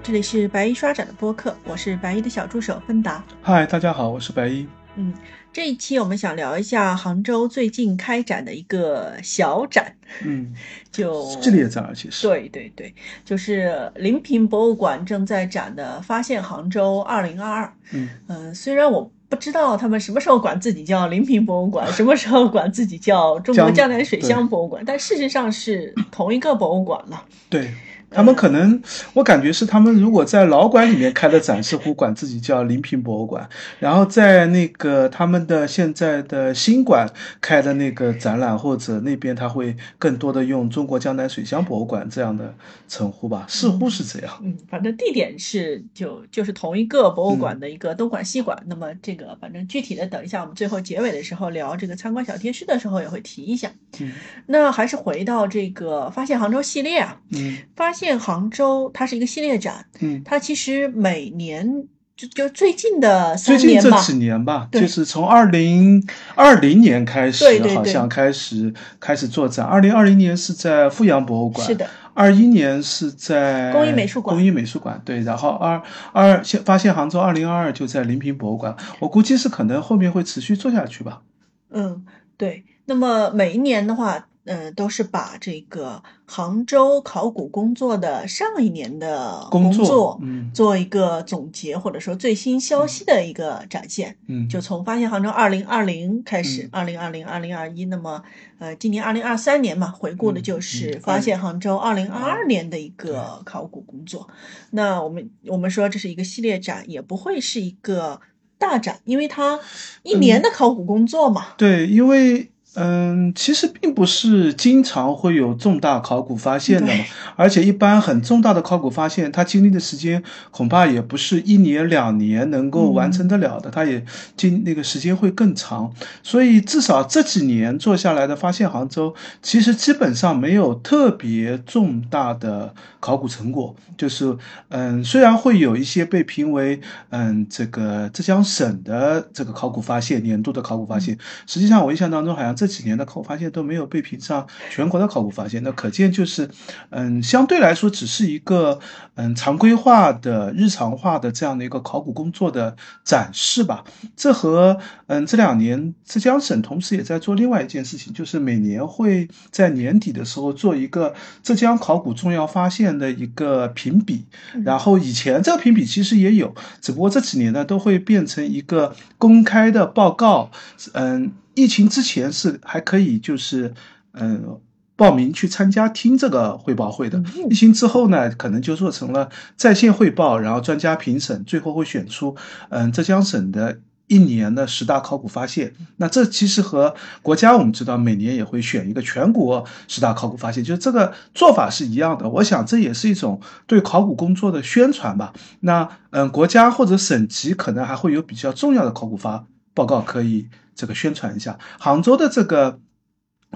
好，这里是白衣刷展的播客，我是白衣的小助手芬达。嗨，大家好，我是白衣。嗯，这一期我们想聊一下杭州最近开展的一个小展，嗯，就系列展，而且是对对对，就是临平博物馆正在展的《发现杭州二零二二》。嗯嗯、虽然我不知道他们什么时候管自己叫临平博物馆，什么时候管自己叫中国江江南水乡博物馆，但事实上是同一个博物馆了。对他们可能，我感觉是他们如果在老馆里面开的展，似乎管自己叫临平博物馆，然后在那个他们的现在的新馆开的那个展览，或者那边他会更多的用中国江南水乡博物馆这样的称呼吧，似乎是这样。嗯，反正地点是就就是同一个博物馆的一个东馆西馆。那么这个反正具体的，等一下我们最后结尾的时候聊这个参观小贴士的时候也会提一下。嗯那还是回到这个发现杭州系列啊，嗯发现杭州它是一个系列展，嗯。它其实每年就就最近的最近这几年吧，就是从二零二零年开始，对对对好像开始开始做展。二零二零年是在富阳博物馆，是的，二一年是在工艺美术馆工艺美术馆对，然后二二现发现杭州二零二二就在临平博物馆，我估计是可能后面会持续做下去吧。嗯，对。那么每一年的话，呃，都是把这个杭州考古工作的上一年的工作作嗯做一个总结，或者说最新消息的一个展现。嗯，就从发现杭州二零二零开始嗯，二零二零、二零二一，那么呃，今年二零二三年嘛，回顾的嗯就是嗯发现杭州二零二二年的一个考古工作。那我们我们说这是一个系列展，也不会是一个大展，因为它一年的考古工作嘛。对，因为嗯，其实并不是经常会有重大考古发现的嘛，而且一般很重大的考古发现，它经历的时间恐怕也不是一年两年能够完成得了的，它也经那个时间会更长。所以至少这几年做下来的发现杭州，其实基本上没有特别重大的考古成果，就是嗯，虽然会有一些被评为嗯这个浙江省的这个考古发现年度的考古发现，实际上我印象当中好像这几年的考古发现都没有被评上全国的考古发现，那可见就是嗯相对来说只是一个嗯常规化的日常化的这样的一个考古工作的展示吧。这和嗯这两年浙江省同时也在做另外一件事情，就是每年会在年底的时候做一个浙江考古重要发现的一个评比。然后以前这个评比其实也有，只不过这几年呢都会变成一个公开的报告。嗯，疫情之前是还可以就是嗯。报名去参加听这个汇报会的，嗯疫情之后呢，可能就做成了在线汇报，然后专家评审，最后会选出嗯浙江省的一年的十大考古发现。那这其实和国家我们知道每年也会选一个全国十大考古发现，就是这个做法是一样的。我想这也是一种对考古工作的宣传吧。那嗯，国家或者省级可能还会有比较重要的考古发报告可以这个宣传一下。杭州的这个。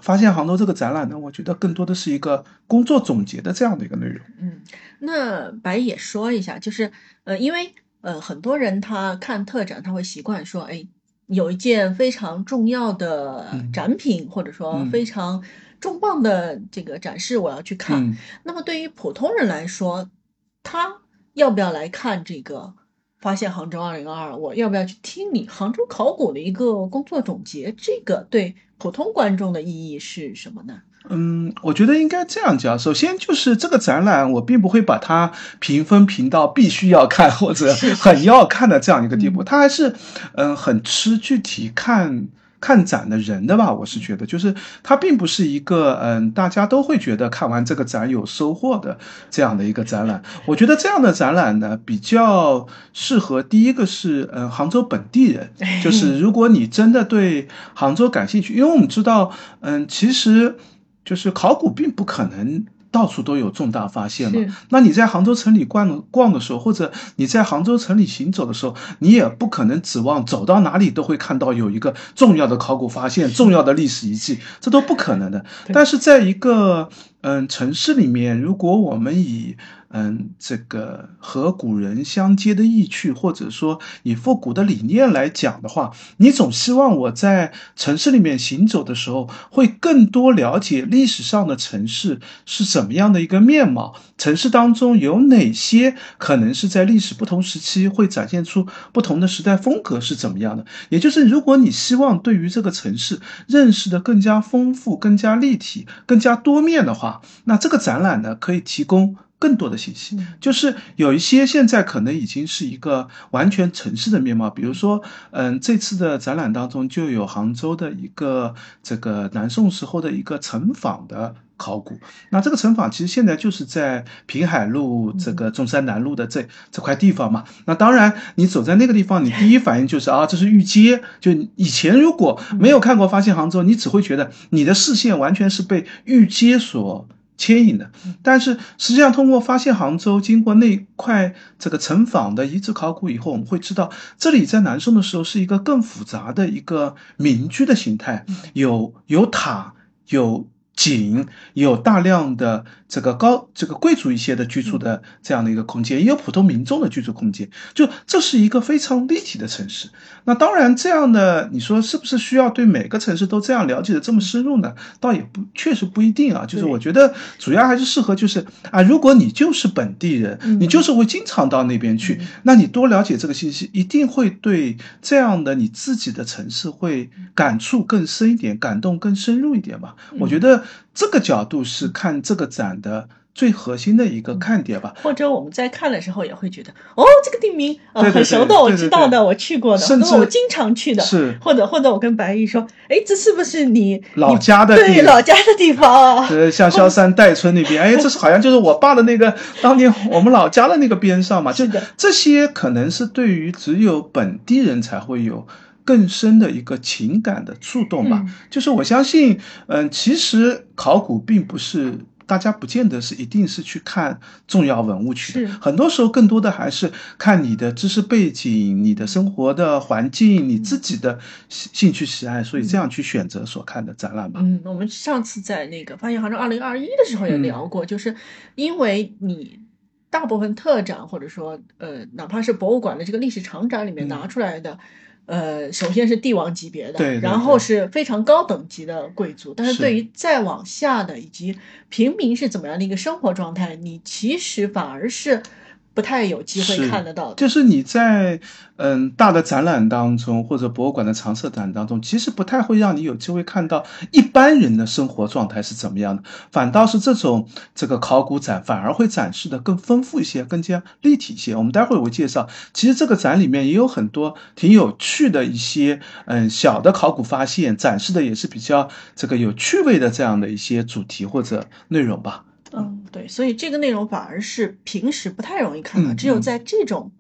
发现杭州这个展览呢，我觉得更多的是一个工作总结的这样的一个内容。嗯，那白也说一下，就是呃，因为呃，很多人他看特展，他会习惯说，哎，有一件非常重要的嗯展品，或者说嗯非常重磅的这个展示，我要去看。嗯那么对于普通人来说，他要不要来看这个发现杭州二零二二？我要不要去听你杭州考古的一个工作总结？这个对普通观众的意义是什么呢？嗯，我觉得应该这样讲。首先就是这个展览，我并不会把它评分评到必须要看或者很要看的这样一个地步，嗯它还是嗯很吃具体看。看展的人的吧，我是觉得，就是它并不是一个嗯，大家都会觉得看完这个展有收获的这样的一个展览。我觉得这样的展览呢，比较适合第一个是嗯杭州本地人，就是如果你真的对杭州感兴趣，因为我们知道嗯，其实就是考古并不可能。到处都有重大发现是嘛？那你在杭州城里逛逛的时候，或者你在杭州城里行走的时候，你也不可能指望走到哪里都会看到有一个重要的考古发现、重要的历史遗迹，这都不可能的。但是在一个嗯城市里面，如果我们以嗯，这个和古人相接的意趣，或者说以复古的理念来讲的话，你总希望我在城市里面行走的时候，会更多了解历史上的城市是怎么样的一个面貌，城市当中有哪些可能是在历史不同时期会展现出不同的时代风格是怎么样的。也就是，如果你希望对于这个城市认识的更加丰富、更加立体、更加多面的话，那这个展览呢，可以提供。更多的信息，就是有一些现在可能已经是一个完全城市的面貌，比如说，嗯，这次的展览当中就有杭州的一个这个南宋时候的一个城坊的考古。那这个城坊其实现在就是在平海路这个中山南路的这这块地方嘛。那当然，你走在那个地方，你第一反应就是啊，这是御街。就以前如果没有看过发现杭州，你只会觉得你的视线完全是被御街所。牵引的，但是实际上通过发现杭州，经过那块这个城坊的遗址考古以后，我们会知道这里在南宋的时候是一个更复杂的一个民居的形态，有有塔有。井有大量的这个高这个贵族一些的居住的这样的一个空间，也有普通民众的居住空间，就这是一个非常立体的城市。那当然，这样的你说是不是需要对每个城市都这样了解的这么深入呢？倒也不确实不一定啊。就是我觉得主要还是适合就是啊，如果你就是本地人，你就是会经常到那边去，那你多了解这个信息，一定会对这样的你自己的城市会感触更深一点，感动更深入一点吧。我觉得。这个角度是看这个展的最核心的一个看点吧。或者我们在看的时候也会觉得，哦，这个地名啊很熟的，我知道的，我去过的，甚至我经常去的。是，或者或者我跟白玉说，哎，这是不是你老家的？对，老家的地方。呃，像萧山 戴村那边，哎，这是好像就是我爸的那个 当年我们老家的那个边上嘛。就这些可能是对于只有本地人才会有。更深的一个情感的触动吧，就是我相信，嗯，其实考古并不是大家不见得是一定是去看重要文物去，很多时候更多的还是看你的知识背景、你的生活的环境、你自己的兴趣喜爱，所以这样去选择所看的展览吧。嗯，我们上次在那个发现杭州二零二一的时候也聊过，就是因为你大部分特展或者说呃，哪怕是博物馆的这个历史长展里面拿出来的。呃，首先是帝王级别的，然后是非常高等级的贵族，但是对于再往下的以及平民是怎么样的一个生活状态，你其实反而是。不太有机会看得到，就是你在嗯大的展览当中或者博物馆的常设展当中，其实不太会让你有机会看到一般人的生活状态是怎么样的，反倒是这种这个考古展反而会展示的更丰富一些，更加立体一些。我们待会儿会介绍，其实这个展里面也有很多挺有趣的一些嗯小的考古发现，展示的也是比较这个有趣味的这样的一些主题或者内容吧。嗯，对，所以这个内容反而是平时不太容易看到，只有在这种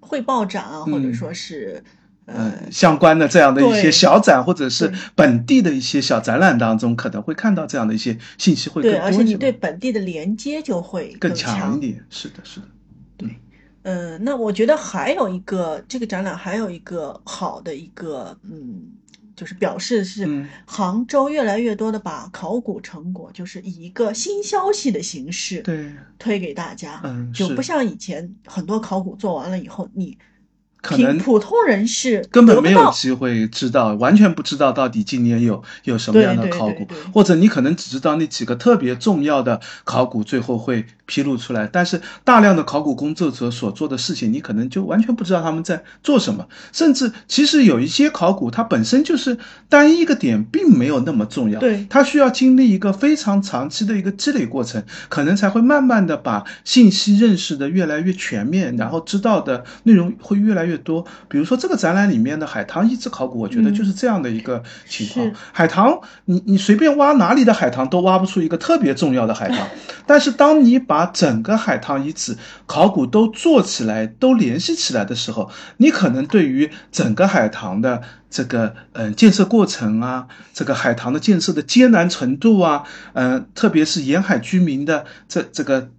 汇报展啊，或者说是呃相关的这样的一些小展，或者是本地的一些小展览当中，可能会看到这样的一些信息会更多对，而且你对本地的连接就会更强一点。是的，是的。对，嗯，那我觉得还有一个这个展览还有一个好的一个嗯。就是表示是杭州越来越多的把考古成果，就是以一个新消息的形式对。推给大家，嗯，就不像以前很多考古做完了以后你。可能普通人士根本没有机会知道，完全不知道到底今年有有什么样的考古，或者你可能只知道那几个特别重要的考古最后会披露出来，但是大量的考古工作者所做的事情，你可能就完全不知道他们在做什么，甚至其实有一些考古它本身就是单一个点，并没有那么重要，对，它需要经历一个非常长期的一个积累过程，可能才会慢慢的把信息认识的越来越全面，然后知道的内容会越来越。越多，比如说这个展览里面的海棠遗址考古，我觉得就是这样的一个情况。海棠，你你随便挖哪里的海棠都挖不出一个特别重要的海棠，但是当你把整个海棠遗址考古都做起来、都联系起来的时候，你可能对于整个海棠的这个嗯建设过程啊，这个海棠的建设的艰难程度啊，嗯，特别是沿海居民的这这个。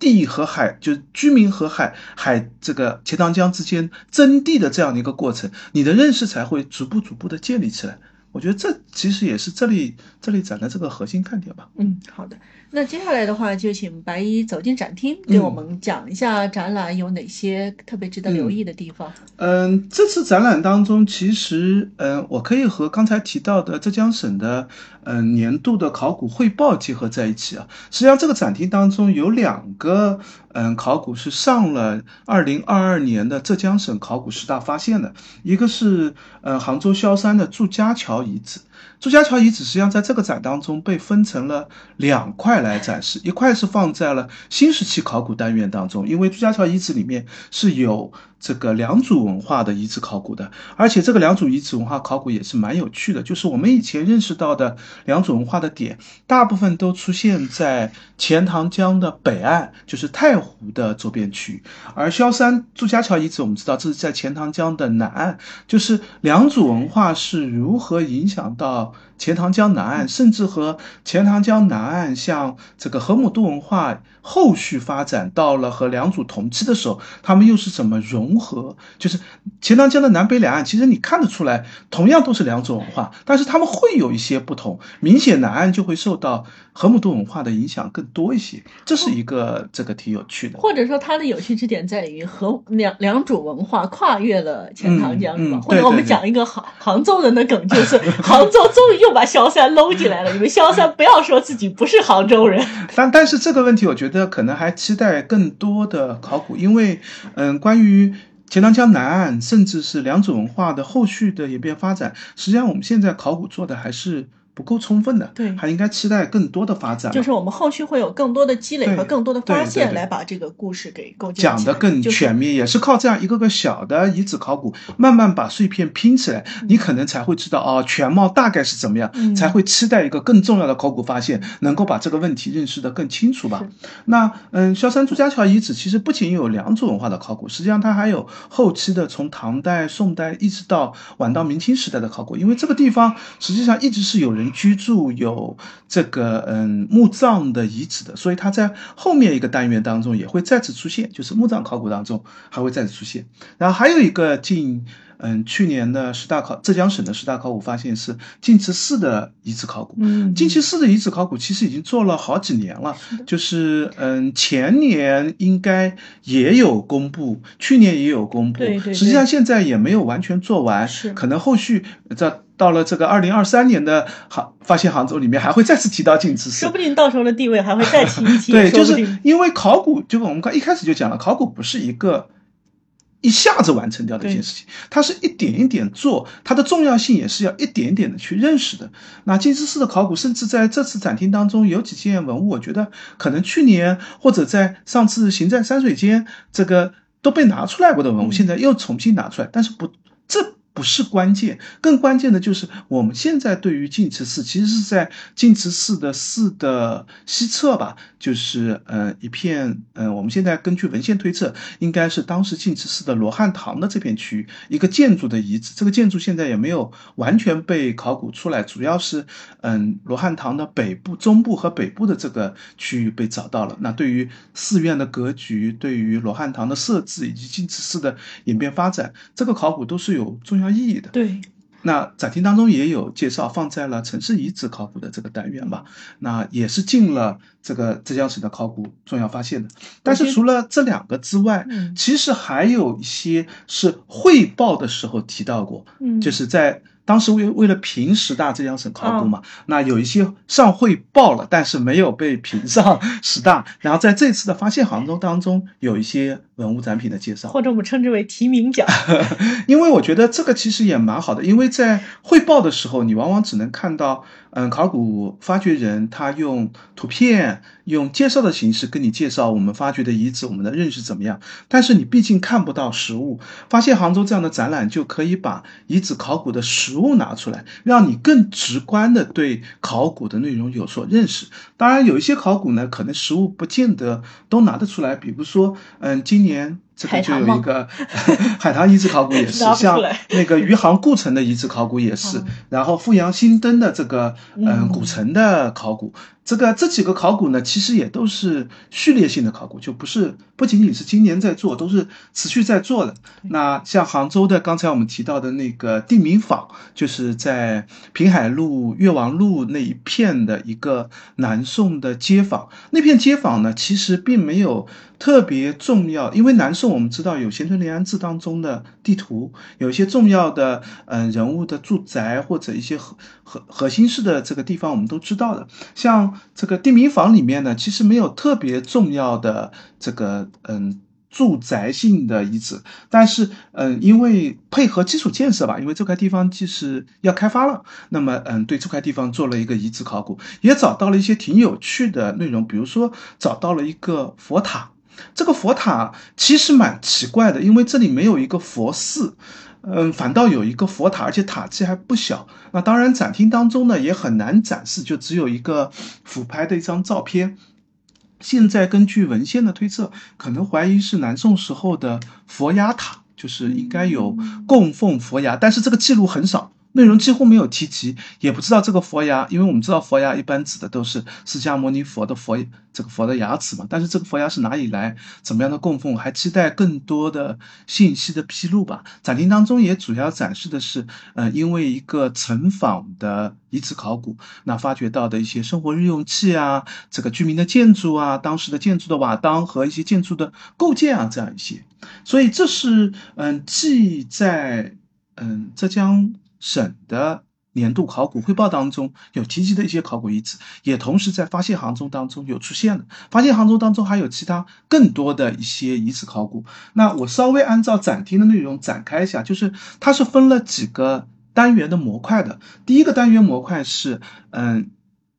地和海，就是居民和海海这个钱塘江之间征地的这样的一个过程，你的认识才会逐步逐步的建立起来。我觉得这其实也是这里这里讲的这个核心看点吧。嗯，好的。那接下来的话，就请白衣走进展厅，给我们讲一下展览有哪些特别值得留意的地方。嗯，这次展览当中，其实嗯，我可以和刚才提到的浙江省的嗯年度的考古汇报结合在一起啊。实际上，这个展厅当中有两个嗯考古是上了二零二二年的浙江省考古十大发现的，一个是嗯杭州萧山的祝家桥遗址。朱家桥遗址实际上在这个展当中被分成了两块来展示，一块是放在了新石器考古单元当中，因为朱家桥遗址里面是有。这个良渚文化的遗址考古的，而且这个良渚遗址文化考古也是蛮有趣的。就是我们以前认识到的良渚文化的点，大部分都出现在钱塘江的北岸，就是太湖的周边区域。而萧山朱家桥遗址，我们知道这是在钱塘江的南岸，就是良渚文化是如何影响到。다 钱塘江南岸，甚至和钱塘江南岸像这个河姆渡文化后续发展到了和良渚同期的时候，他们又是怎么融合？就是钱塘江的南北两岸，其实你看得出来，同样都是良渚文化，但是他们会有一些不同。明显南岸就会受到河姆渡文化的影响更多一些，这是一个这个挺有趣的。或者说它的有趣之点在于和良良渚文化跨越了钱塘江，是吧？或者我们讲一个杭杭州人的梗，就是杭州终于又。把萧山搂进来了，你们萧山不要说自己不是杭州人。但但是这个问题，我觉得可能还期待更多的考古，因为嗯，关于钱塘江南岸，甚至是良渚文化的后续的演变发展，实际上我们现在考古做的还是。不够充分的，对，还应该期待更多的发展。就是我们后续会有更多的积累和更多的发现，来把这个故事给构建讲得更全面，也是靠这样一个个小的遗址考古，慢慢把碎片拼起来，你可能才会知道哦，全貌大概是怎么样，才会期待一个更重要的考古发现，能够把这个问题认识得更清楚吧。那嗯，萧山朱家桥遗址其实不仅有良渚文化的考古，实际上它还有后期的从唐代、宋代一直到晚到明清时代的考古，因为这个地方实际上一直是有人。居住有这个嗯墓葬的遗址的，所以它在后面一个单元当中也会再次出现，就是墓葬考古当中还会再次出现。然后还有一个近嗯去年的十大考浙江省的十大考古发现是晋祠寺的遗址考古。嗯，晋祠寺的遗址考古其实已经做了好几年了，就是嗯前年应该也有公布，去年也有公布，对对，实际上现在也没有完全做完，是可能后续在。到了这个二零二三年的杭发现杭州里面，还会再次提到晋祠寺，说不定到时候的地位还会再提一提。对，就是因为考古，就我们刚一开始就讲了，考古不是一个一下子完成掉的一件事情，它是一点一点做，它的重要性也是要一点点的去认识的。那晋祠寺的考古，甚至在这次展厅当中有几件文物，我觉得可能去年或者在上次行在山水间这个都被拿出来过的文物，现在又重新拿出来，但是不这。不是关键，更关键的就是我们现在对于晋祠寺，其实是在晋祠寺的寺的西侧吧，就是呃一片呃，我们现在根据文献推测，应该是当时晋祠寺的罗汉堂的这片区域一个建筑的遗址。这个建筑现在也没有完全被考古出来，主要是嗯罗汉堂的北部、中部和北部的这个区域被找到了。那对于寺院的格局、对于罗汉堂的设置以及晋祠寺的演变发展，这个考古都是有重。要意义的对，那展厅当中也有介绍，放在了城市遗址考古的这个单元吧。那也是进了这个浙江省的考古重要发现的。但是除了这两个之外，其实还有一些是汇报的时候提到过，嗯，就是在。当时为为了评十大浙江省考古嘛，那有一些上汇报了，但是没有被评上十大。然后在这次的发现杭州当中，有一些文物展品的介绍，或者我们称之为提名奖。因为我觉得这个其实也蛮好的，因为在汇报的时候，你往往只能看到。嗯，考古发掘人他用图片、用介绍的形式跟你介绍我们发掘的遗址，我们的认识怎么样？但是你毕竟看不到实物，发现杭州这样的展览就可以把遗址考古的实物拿出来，让你更直观的对考古的内容有所认识。当然，有一些考古呢，可能实物不见得都拿得出来，比如说，嗯，今年。这个就有一个 海棠遗址考古也是，像那个余杭故城的遗址考古也是，然后富阳新登的这个嗯。古城的考古，这个这几个考古呢，其实也都是序列性的考古，就不是不仅仅是今年在做，都是持续在做的。那像杭州的刚才我们提到的那个地名坊，就是在平海路、越王路那一片的一个南宋的街坊。那片街坊呢，其实并没有特别重要，因为南宋我们知道有《咸淳临安志》当中的地图，有一些重要的嗯人物的住宅或者一些核核核心式的这个地方，我们都知道的，像。这个地名坊里面呢，其实没有特别重要的这个嗯住宅性的遗址，但是嗯，因为配合基础建设吧，因为这块地方即使要开发了，那么嗯，对这块地方做了一个遗址考古，也找到了一些挺有趣的内容，比如说找到了一个佛塔，这个佛塔其实蛮奇怪的，因为这里没有一个佛寺。嗯，反倒有一个佛塔，而且塔基还不小。那当然，展厅当中呢也很难展示，就只有一个俯拍的一张照片。现在根据文献的推测，可能怀疑是南宋时候的佛牙塔，就是应该有供奉佛牙，但是这个记录很少。内容几乎没有提及，也不知道这个佛牙，因为我们知道佛牙一般指的都是释迦牟尼佛的佛这个佛的牙齿嘛，但是这个佛牙是哪里来，怎么样的供奉，还期待更多的信息的披露吧。展厅当中也主要展示的是，呃，因为一个城坊的遗址考古，那发掘到的一些生活日用器啊，这个居民的建筑啊，当时的建筑的瓦当和一些建筑的构件啊，这样一些，所以这是嗯，既在嗯浙江。省的年度考古汇报当中有提及的一些考古遗址，也同时在发现杭州当中有出现的。发现杭州当中还有其他更多的一些遗址考古。那我稍微按照展厅的内容展开一下，就是它是分了几个单元的模块的。第一个单元模块是，嗯，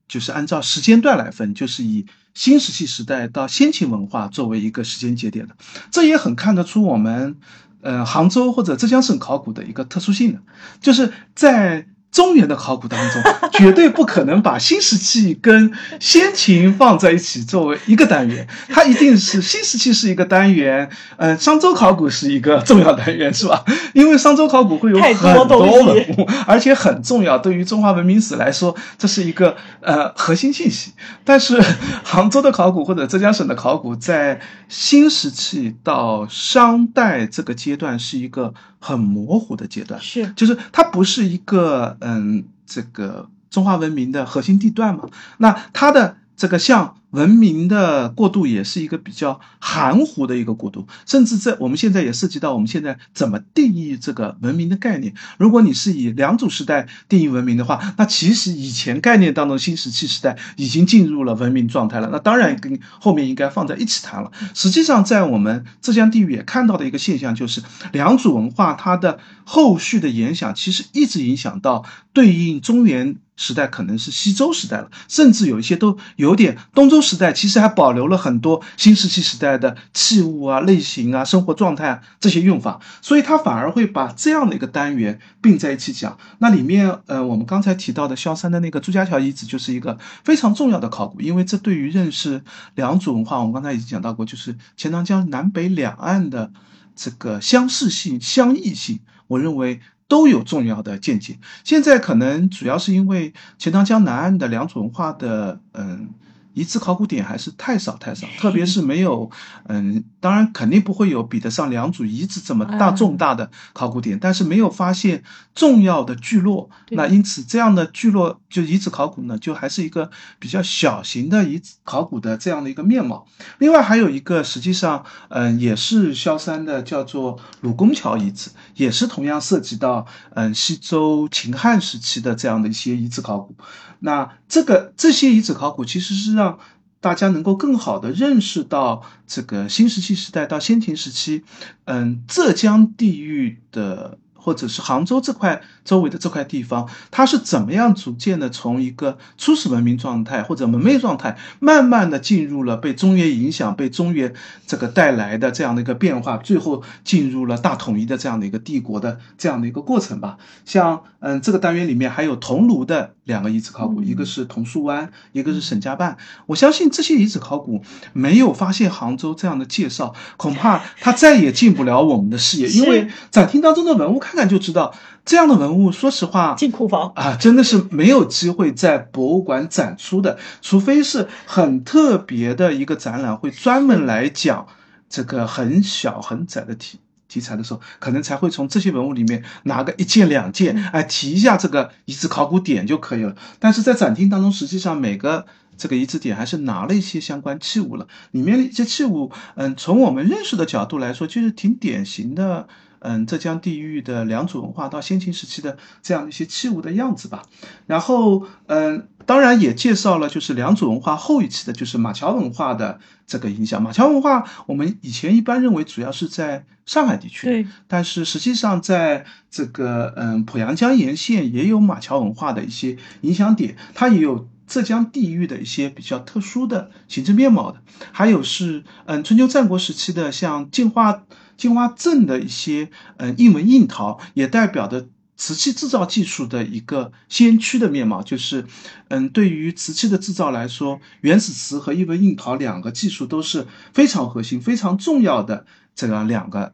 就是按照时间段来分，就是以新石器时代到先秦文化作为一个时间节点的。这也很看得出我们。呃，杭州或者浙江省考古的一个特殊性的，就是在。中原的考古当中，绝对不可能把新石器跟先秦放在一起作为一个单元，它一定是新石器是一个单元，呃，商周考古是一个重要单元，是吧？因为商周考古会有很多文物，而且很重要，对于中华文明史来说，这是一个呃核心信息。但是 杭州的考古或者浙江省的考古，在新石器到商代这个阶段是一个。很模糊的阶段是，就是它不是一个嗯，这个中华文明的核心地段嘛？那它的这个像。文明的过渡也是一个比较含糊的一个过渡，甚至在我们现在也涉及到我们现在怎么定义这个文明的概念。如果你是以良渚时代定义文明的话，那其实以前概念当中新石器时代已经进入了文明状态了。那当然跟后面应该放在一起谈了。实际上，在我们浙江地域也看到的一个现象就是，良渚文化它的后续的影响其实一直影响到对应中原。时代可能是西周时代了，甚至有一些都有点东周时代，其实还保留了很多新石器时代的器物啊、类型啊、生活状态啊这些用法，所以它反而会把这样的一个单元并在一起讲。那里面，呃，我们刚才提到的萧山的那个朱家桥遗址就是一个非常重要的考古，因为这对于认识良渚文化，我们刚才已经讲到过，就是钱塘江南北两岸的这个相似性、相异性，我认为。都有重要的见解。现在可能主要是因为钱塘江南岸的两种文化的，嗯。遗址考古点还是太少太少，特别是没有，嗯，当然肯定不会有比得上良渚遗址这么大重大的考古点，但是没有发现重要的聚落，那因此这样的聚落就遗址考古呢，就还是一个比较小型的遗址考古的这样的一个面貌。另外还有一个，实际上，嗯，也是萧山的，叫做鲁公桥遗址，也是同样涉及到，嗯，西周秦汉时期的这样的一些遗址考古。那这个这些遗址考古其实是让大家能够更好的认识到这个新石器时代到先秦时期，嗯，浙江地域的。或者是杭州这块周围的这块地方，它是怎么样逐渐的从一个初始文明状态或者蒙昧状态，慢慢的进入了被中原影响、被中原这个带来的这样的一个变化，最后进入了大统一的这样的一个帝国的这样的一个过程吧。像嗯，这个单元里面还有桐庐的两个遗址考古，一个是桐树湾，一个是沈家坝。我相信这些遗址考古没有发现杭州这样的介绍，恐怕它再也进不了我们的视野，因为展厅当中的文物看。看看就知道，这样的文物，说实话，进库房啊，真的是没有机会在博物馆展出的，除非是很特别的一个展览，会专门来讲这个很小很窄的题题材的时候，可能才会从这些文物里面拿个一件两件，哎，提一下这个遗址考古点就可以了。但是在展厅当中，实际上每个。这个遗址点还是拿了一些相关器物了，里面的一些器物，嗯，从我们认识的角度来说，就是挺典型的，嗯，浙江地域的良渚文化到先秦时期的这样一些器物的样子吧。然后，嗯，当然也介绍了就是良渚文化后一期的，就是马桥文化的这个影响。马桥文化，我们以前一般认为主要是在上海地区，对，但是实际上在这个嗯浦阳江沿线也有马桥文化的一些影响点，它也有。浙江地域的一些比较特殊的形制面貌的，还有是嗯春秋战国时期的像进化晋化镇的一些嗯印纹印陶，也代表的瓷器制造技术的一个先驱的面貌。就是嗯对于瓷器的制造来说，原始瓷和印纹印陶两个技术都是非常核心、非常重要的这个两个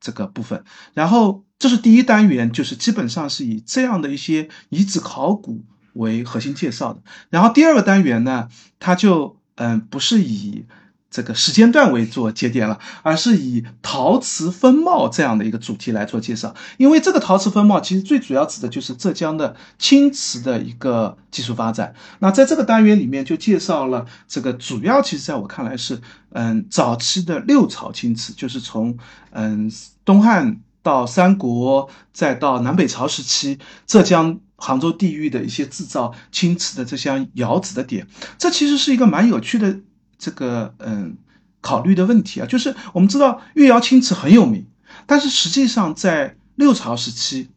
这个部分。然后这是第一单元，就是基本上是以这样的一些遗址考古。为核心介绍的，然后第二个单元呢，它就嗯不是以这个时间段为做节点了，而是以陶瓷风貌这样的一个主题来做介绍。因为这个陶瓷风貌其实最主要指的就是浙江的青瓷的一个技术发展。那在这个单元里面就介绍了这个主要，其实在我看来是嗯早期的六朝青瓷，就是从嗯东汉到三国，再到南北朝时期浙江。杭州地域的一些制造青瓷的这项窑址的点，这其实是一个蛮有趣的这个嗯考虑的问题啊。就是我们知道越窑青瓷很有名，但是实际上在六朝时期，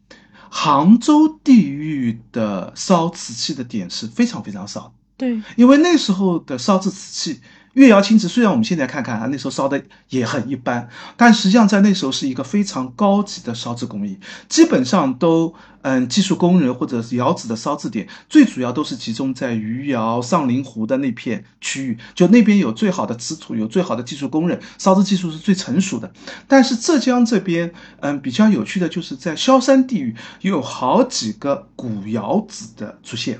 杭州地域的烧瓷器的点是非常非常少。对，因为那时候的烧制瓷器。越窑青瓷虽然我们现在看看啊，那时候烧的也很一般，但实际上在那时候是一个非常高级的烧制工艺，基本上都嗯技术工人或者是窑子的烧制点，最主要都是集中在余姚、上林湖的那片区域，就那边有最好的瓷土，有最好的技术工人，烧制技术是最成熟的。但是浙江这边嗯比较有趣的就是在萧山地域有好几个古窑子的出现。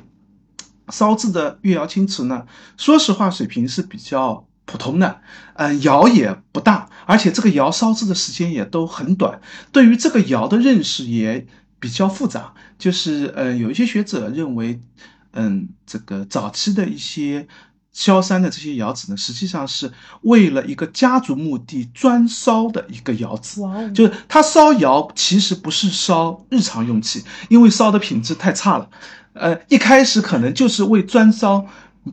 烧制的越窑青瓷呢，说实话水平是比较普通的，嗯，窑也不大，而且这个窑烧制的时间也都很短，对于这个窑的认识也比较复杂。就是，嗯，有一些学者认为，嗯，这个早期的一些萧山的这些窑址呢，实际上是为了一个家族墓地专烧的一个窑址，就是他烧窑其实不是烧日常用器，因为烧的品质太差了。呃，一开始可能就是为专烧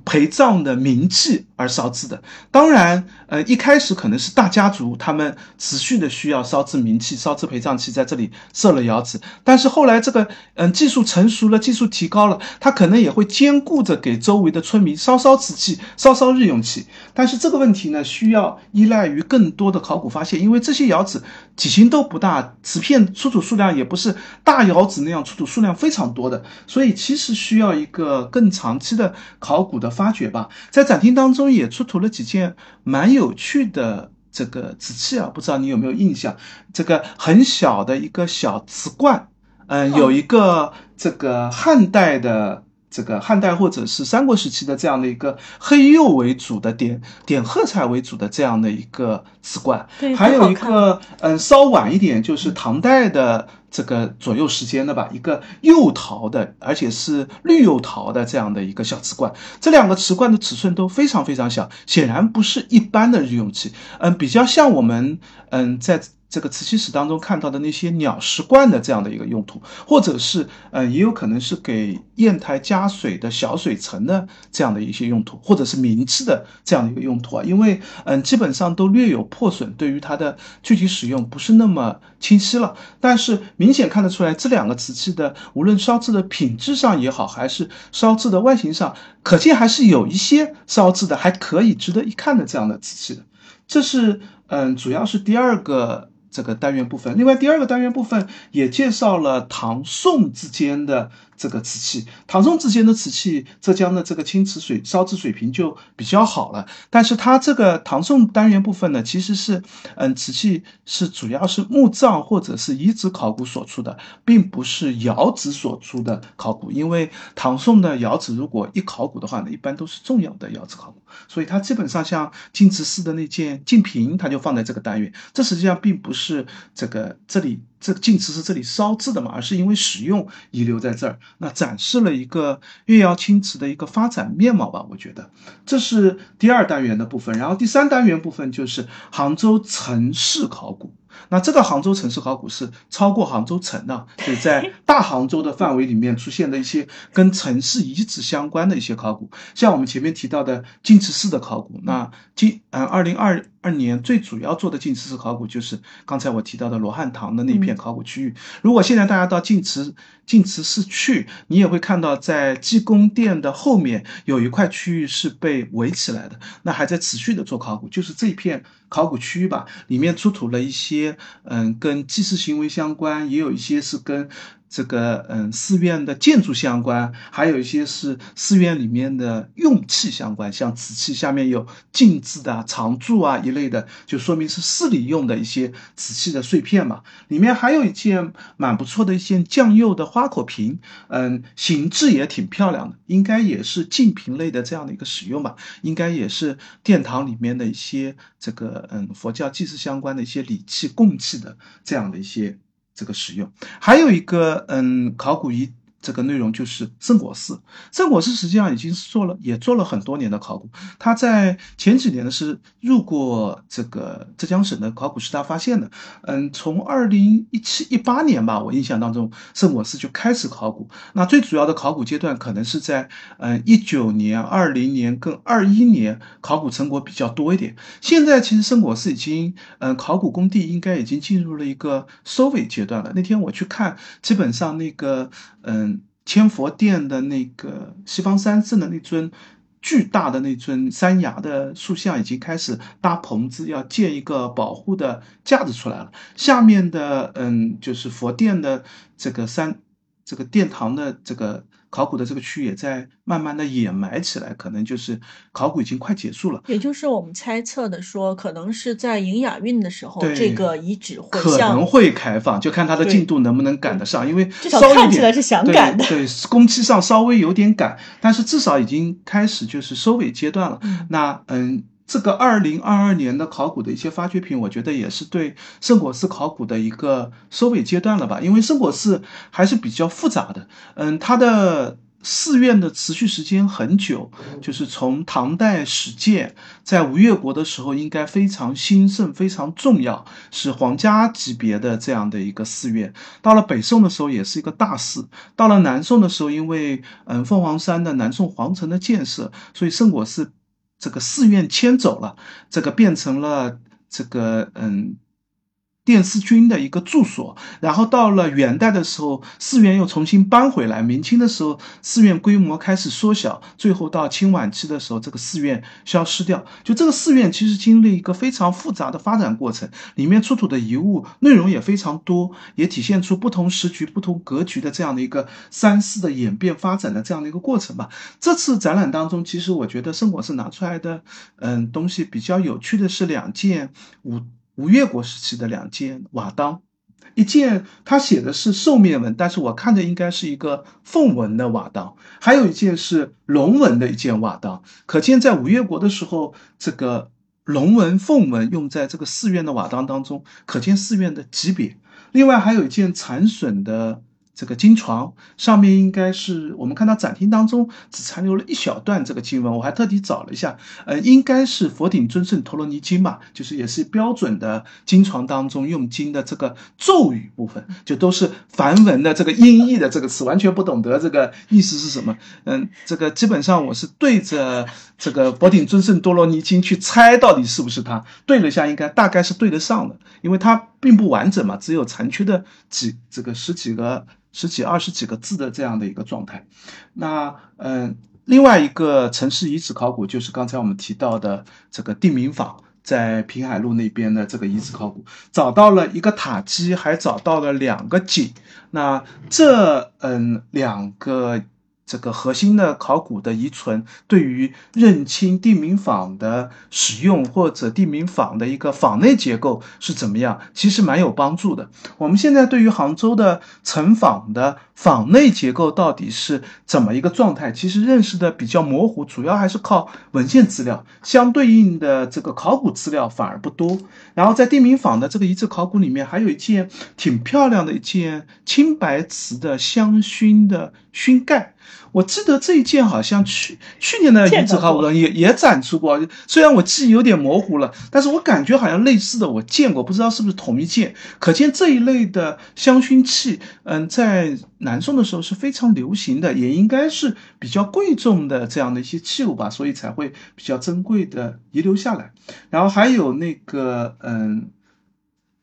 陪葬的冥器而烧制的，当然，呃，一开始可能是大家族他们持续的需要烧制冥器、烧制陪葬器，在这里设了窑址。但是后来这个，嗯，技术成熟了，技术提高了，他可能也会兼顾着给周围的村民烧烧瓷器、烧烧日用器。但是这个问题呢，需要依赖于更多的考古发现，因为这些窑址体型都不大，瓷片出土数量也不是大窑址那样出土数量非常多的，所以其实需要一个更长期的考古的发掘吧。在展厅当中也出土了几件蛮有趣的这个瓷器啊，不知道你有没有印象？这个很小的一个小瓷罐，嗯，有一个这个汉代的。这个汉代或者是三国时期的这样的一个黑釉为主的点点褐彩为主的这样的一个瓷罐，还有一个嗯稍晚一点就是唐代的这个左右时间的吧，一个釉陶的，而且是绿釉陶的这样的一个小瓷罐，这两个瓷罐的尺寸都非常非常小，显然不是一般的日用器，嗯，比较像我们嗯在。这个瓷器史当中看到的那些鸟食罐的这样的一个用途，或者是呃，也有可能是给砚台加水的小水层的这样的一些用途，或者是名器的这样的一个用途啊。因为嗯，基本上都略有破损，对于它的具体使用不是那么清晰了。但是明显看得出来，这两个瓷器的无论烧制的品质上也好，还是烧制的外形上，可见还是有一些烧制的还可以值得一看的这样的瓷器的。这是嗯，主要是第二个。这个单元部分，另外第二个单元部分也介绍了唐宋之间的这个瓷器，唐宋之间的瓷器，浙江的这个青瓷水烧制水平就比较好了。但是它这个唐宋单元部分呢，其实是，嗯，瓷器是主要是墓葬或者是遗址考古所出的，并不是窑址所出的考古。因为唐宋的窑址如果一考古的话呢，一般都是重要的窑址考古，所以它基本上像晋祠寺的那件净瓶，它就放在这个单元。这实际上并不是这个这里。这个晋祠是这里烧制的嘛，而是因为使用遗留在这儿，那展示了一个越窑青瓷的一个发展面貌吧。我觉得这是第二单元的部分，然后第三单元部分就是杭州城市考古。那这个杭州城市考古是超过杭州城的，就在 大杭州的范围里面出现的一些跟城市遗址相关的一些考古，像我们前面提到的晋祠寺的考古。那今嗯，二零二二年最主要做的晋祠式考古就是刚才我提到的罗汉堂的那片考古区域。如果现在大家到晋祠晋祠寺去，你也会看到在济公殿的后面有一块区域是被围起来的，那还在持续的做考古，就是这片考古区域吧，里面出土了一些嗯跟祭祀行为相关，也有一些是跟。这个嗯，寺院的建筑相关，还有一些是寺院里面的用器相关，像瓷器下面有镜字的常柱啊一类的，就说明是寺里用的一些瓷器的碎片嘛。里面还有一件蛮不错的一件酱釉的花口瓶，嗯，形制也挺漂亮的，应该也是净瓶类的这样的一个使用吧，应该也是殿堂里面的一些这个嗯佛教祭祀相关的一些礼器供器的这样的一些。这个使用，还有一个嗯，考古遗。这个内容就是圣果寺。圣果寺实际上已经做了，也做了很多年的考古。他在前几年呢是入过这个浙江省的考古师大发现的。嗯，从二零一七一八年吧，我印象当中圣果寺就开始考古。那最主要的考古阶段可能是在嗯一九年、二零年跟二一年考古成果比较多一点。现在其实圣果寺已经嗯考古工地应该已经进入了一个收尾阶段了。那天我去看，基本上那个嗯。千佛殿的那个西方三圣的那尊巨大的那尊山崖的塑像已经开始搭棚子，要建一个保护的架子出来了。下面的嗯，就是佛殿的这个山，这个殿堂的这个。考古的这个区也在慢慢的掩埋起来，可能就是考古已经快结束了。也就是我们猜测的说，可能是在迎雅运的时候，这个遗址会可能会开放，就看它的进度能不能赶得上。因为至少看起来是想赶的，对，工期上稍微有点赶，但是至少已经开始就是收尾阶段了。那嗯。这个二零二二年的考古的一些发掘品，我觉得也是对圣果寺考古的一个收尾阶段了吧？因为圣果寺还是比较复杂的，嗯，它的寺院的持续时间很久，就是从唐代始建，在吴越国的时候应该非常兴盛、非常重要，是皇家级别的这样的一个寺院。到了北宋的时候也是一个大寺，到了南宋的时候，因为嗯凤凰山的南宋皇城的建设，所以圣果寺。这个寺院迁走了，这个变成了这个嗯。殿司军的一个住所，然后到了元代的时候，寺院又重新搬回来。明清的时候，寺院规模开始缩小，最后到清晚期的时候，这个寺院消失掉。就这个寺院其实经历一个非常复杂的发展过程，里面出土的遗物内容也非常多，也体现出不同时局、不同格局的这样的一个三寺的演变发展的这样的一个过程吧。这次展览当中，其实我觉得圣果寺拿出来的嗯东西比较有趣的是两件五。吴越国时期的两件瓦当，一件它写的是兽面纹，但是我看的应该是一个凤纹的瓦当，还有一件是龙纹的一件瓦当。可见在吴越国的时候，这个龙纹、凤纹用在这个寺院的瓦当当中，可见寺院的级别。另外还有一件残损的。这个经床上面应该是我们看到展厅当中只残留了一小段这个经文，我还特地找了一下，呃，应该是佛顶尊胜陀罗尼经吧，就是也是标准的经床当中用经的这个咒语部分，就都是梵文的这个音译的这个词，完全不懂得这个意思是什么。嗯，这个基本上我是对着这个佛顶尊胜多罗尼经去猜到底是不是它，对了一下，应该大概是对得上的，因为它并不完整嘛，只有残缺的几这个十几个。十几二十几个字的这样的一个状态，那嗯，另外一个城市遗址考古就是刚才我们提到的这个地名坊，在平海路那边的这个遗址考古，找到了一个塔基，还找到了两个井。那这嗯两个。这个核心的考古的遗存，对于认清地名坊的使用或者地名坊的一个坊内结构是怎么样，其实蛮有帮助的。我们现在对于杭州的城坊的坊内结构到底是怎么一个状态，其实认识的比较模糊，主要还是靠文献资料，相对应的这个考古资料反而不多。然后在地名坊的这个遗址考古里面，还有一件挺漂亮的一件青白瓷的香薰的熏盖。我记得这一件好像去去年的遗址考古也也展出过，虽然我记忆有点模糊了，但是我感觉好像类似的我见过，不知道是不是同一件。可见这一类的香薰器，嗯，在南宋的时候是非常流行的，也应该是比较贵重的这样的一些器物吧，所以才会比较珍贵的遗留下来。然后还有那个嗯，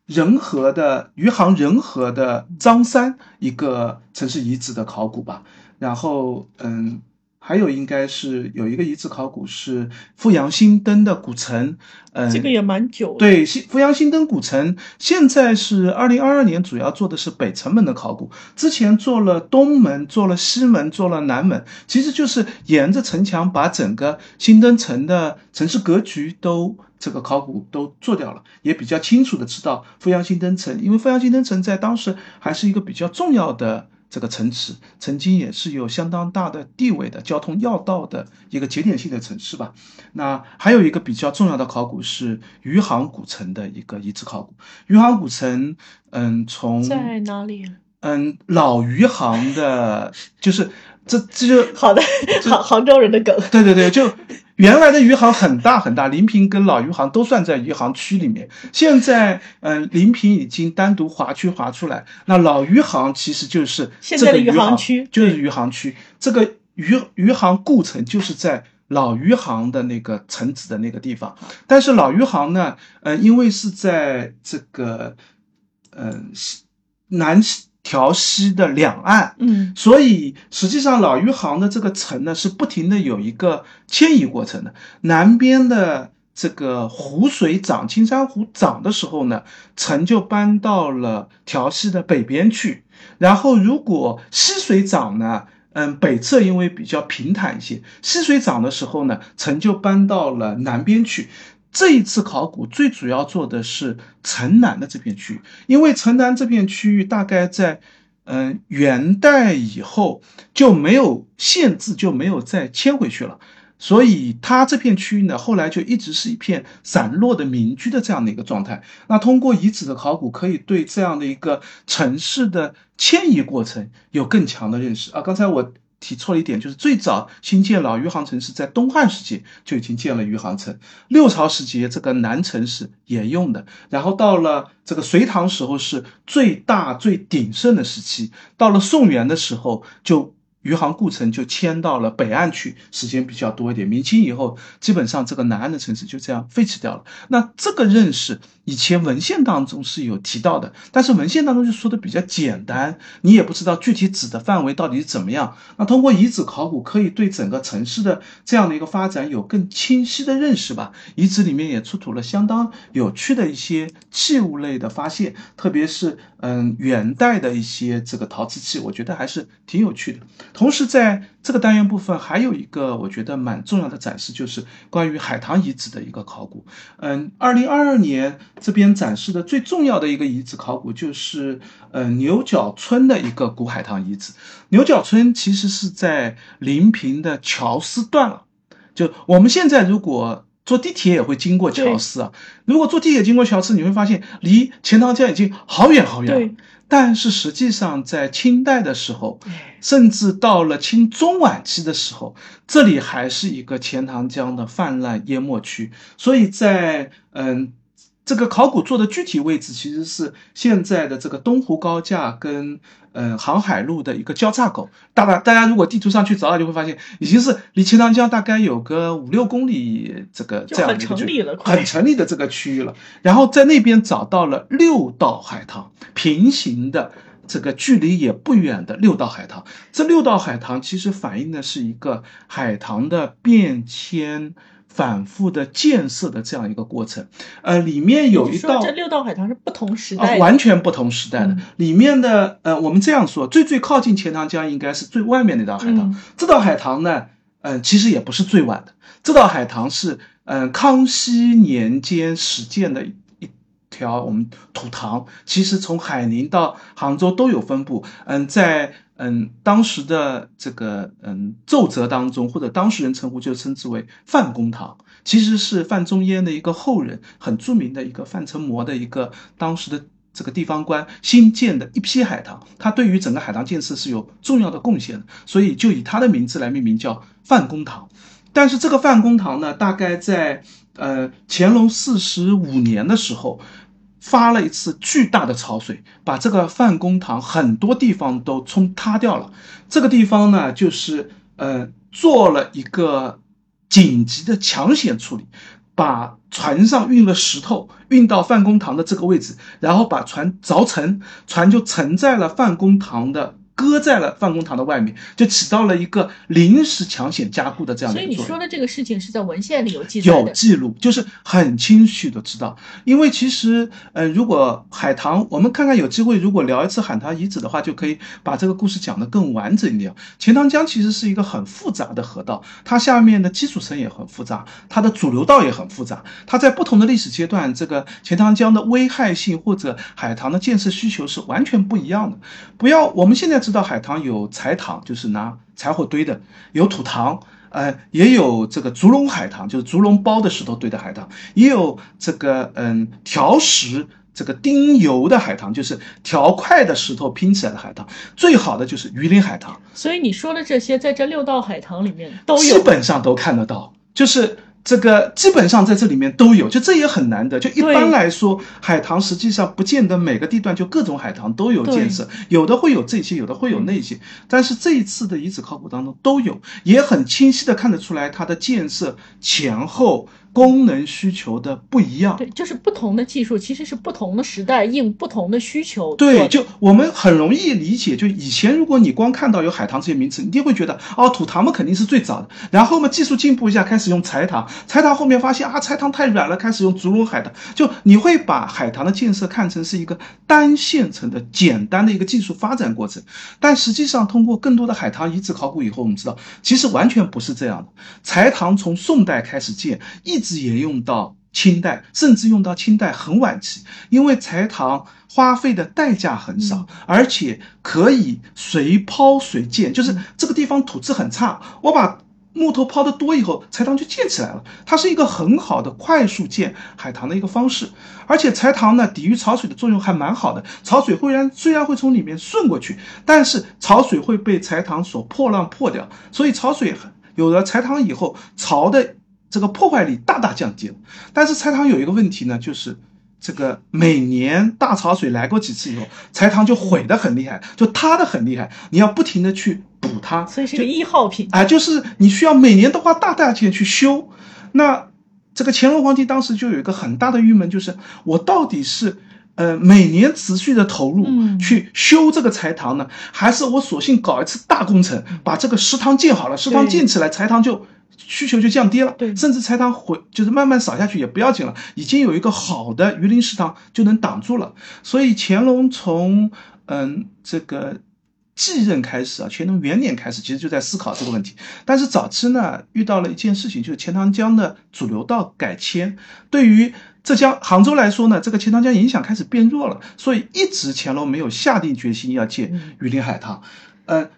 仁和的余杭仁和的张三一个城市遗址的考古吧。然后，嗯，还有应该是有一个遗址考古是富阳新登的古城，嗯，这个也蛮久。对，新富阳新登古城现在是二零二二年主要做的是北城门的考古，之前做了东门，做了西门，做了南门，其实就是沿着城墙把整个新登城的城市格局都这个考古都做掉了，也比较清楚的知道富阳新登城，因为富阳新登城在当时还是一个比较重要的。这个城池曾经也是有相当大的地位的交通要道的一个节点性的城市吧。那还有一个比较重要的考古是余杭古城的一个遗址考古。余杭古城，嗯，从在哪里？嗯，老余杭的，就是这这就好的，杭杭州人的梗。对对对，就。原来的余杭很大很大，临平跟老余杭都算在余杭区里面。现在，嗯，临平已经单独划区划出来，那老余杭其实就是现在的余杭区，就是余杭区。这个余余杭故城就是在老余杭的那个城址的那个地方。但是老余杭呢，呃，因为是在这个，嗯，南。条溪的两岸，嗯，所以实际上老余杭的这个城呢是不停的有一个迁移过程的。南边的这个湖水涨，青山湖涨的时候呢，城就搬到了调溪的北边去。然后如果溪水涨呢，嗯，北侧因为比较平坦一些，溪水涨的时候呢，城就搬到了南边去。这一次考古最主要做的是城南的这片区域，因为城南这片区域大概在，嗯元代以后就没有限制，就没有再迁回去了，所以它这片区域呢，后来就一直是一片散落的民居的这样的一个状态。那通过遗址的考古，可以对这样的一个城市的迁移过程有更强的认识啊。刚才我。提错了一点，就是最早新建老余杭城是在东汉时期就已经建了余杭城，六朝时期这个南城是沿用的，然后到了这个隋唐时候是最大最鼎盛的时期，到了宋元的时候就。余杭故城就迁到了北岸去，时间比较多一点。明清以后，基本上这个南岸的城市就这样废弃掉了。那这个认识以前文献当中是有提到的，但是文献当中就说的比较简单，你也不知道具体指的范围到底是怎么样。那通过遗址考古，可以对整个城市的这样的一个发展有更清晰的认识吧。遗址里面也出土了相当有趣的一些器物类的发现，特别是嗯元代的一些这个陶瓷器，我觉得还是挺有趣的。同时，在这个单元部分还有一个我觉得蛮重要的展示，就是关于海棠遗址的一个考古。嗯，二零二二年这边展示的最重要的一个遗址考古，就是呃牛角村的一个古海棠遗址。牛角村其实是在临平的乔司段了。就我们现在如果坐地铁也会经过乔司啊，如果坐地铁经过乔司，你会发现离钱塘江已经好远好远了。但是实际上，在清代的时候，甚至到了清中晚期的时候，这里还是一个钱塘江的泛滥淹没区。所以在嗯。这个考古做的具体位置其实是现在的这个东湖高架跟嗯航海路的一个交叉口。大家大家如果地图上去找找，就会发现已经是离钱塘江大概有个五六公里这个这样的一个距离，很成立的这个区域了。然后在那边找到了六道海棠，平行的这个距离也不远的六道海棠。这六道海棠其实反映的是一个海棠的变迁。反复的建设的这样一个过程。呃，里面有一道这六道海棠是不同时啊，代的，完全不同时代的。嗯里面的呃，我们这样说，最最靠近钱塘江应该是最外面那道海棠。嗯这道海棠呢，嗯、其实也不是最晚的。这道海棠是嗯、呃康熙年间始建的一条我们土塘，其实从海宁到杭州都有分布。嗯，在嗯当时的这个嗯奏折当中，或者当事人称呼就称之为范公堂。其实是范仲淹的一个后人，很著名的一个范成模的一个当时的这个地方官新建的一批海棠，他对于整个海棠建设是有重要的贡献的，所以就以他的名字来命名叫范公堂。但是这个范公堂呢，大概在呃乾隆四十五年的时候，发了一次巨大的潮水，把这个范公堂很多地方都冲塌掉了。这个地方呢，就是呃做了一个紧急的抢险处理，把船上运了石头运到范公堂的这个位置，然后把船凿沉，船就沉在了范公堂的。搁在了范公堂的外面，就起到了一个临时抢险加固的这样的所以你。说的这个事情是在文献里有记载的。有记录，就是很清晰的知道。因为其实，呃，如果海棠，我们看看有机会，如果聊一次海棠遗址的话，就可以把这个故事讲得更完整一点。钱塘江其实是一个很复杂的河道，它下面的基础层也很复杂，它的主流道也很复杂。它在不同的历史阶段，这个钱塘江的危害性或者海棠的建设需求是完全不一样的。不要，我们现在知道海棠有柴塘，就是拿柴火堆的，有土塘。呃，也有这个竹笼海棠，就是竹笼包的石头堆的海棠，也有这个嗯条石这个丁油的海棠，就是条块的石头拼起来的海棠。最好的就是鱼鳞海棠，所以你说的这些，在这六道海棠里面都有基。本上都看得到，就是这个基本上在这里面都有，就这也很难得。就一般来说，海棠实际上不见得每个地段就各种海棠都有建设，有的会有这些，有的会有那些。但是这一次的遗址考古当中都有，也很清晰的看得出来它的建设前后功能需求的不一样。对，就是不同的技术，其实是不同的时代应不同的需求对，就我们很容易理解，就以前如果你光看到有海棠这些名词，你一定会觉得哦，土塘嘛肯定是最早的，然后嘛技术进步一下，开始用柴塘，柴塘后面发现啊柴塘太软了，开始用竹笼海棠，就你会把海棠的建设看成是一个单线程的简单的一个技术发展过程，但实际上通过更多的海棠遗址考古以后，我们知道其实完全不是这样的，柴塘从宋代开始建，一直沿用到。清代甚至用到清代很晚期，因为柴塘花费的代价很少，而且可以随抛随建，就是这个地方土质很差，我把木头抛的多以后，柴塘就建起来了。它是一个很好的快速建海棠的一个方式，而且柴塘呢抵御潮水的作用还蛮好的，潮水会然虽然会从里面顺过去，但是潮水会被柴塘所破浪破掉，所以潮水有了柴塘以后，潮的这个破坏力大大降低了。但是柴塘有一个问题呢，就是这个每年大潮水来过几次以后，柴塘就毁得很厉害，就塌得很厉害，你要不停的去补它，所以是个易耗品。啊，就是你需要每年都花大价钱去修。那这个乾隆皇帝当时就有一个很大的郁闷，就是我到底是呃每年持续的投入嗯去修这个财塘呢，还是我索性搞一次大工程，把这个食堂建好了，食堂建起来，财塘就。需求就降低了，对甚至柴塘回就是慢慢扫下去也不要紧了，已经有一个好的鱼鳞食堂就能挡住了。所以乾隆从嗯这个继任开始啊，乾隆元年开始，其实就在思考这个问题。但是早期呢，遇到了一件事情，就是钱塘江的主流道改迁，对于浙江杭州来说呢，这个钱塘江影响开始变弱了，所以一直乾隆没有下定决心要建嗯榆林海棠。呃，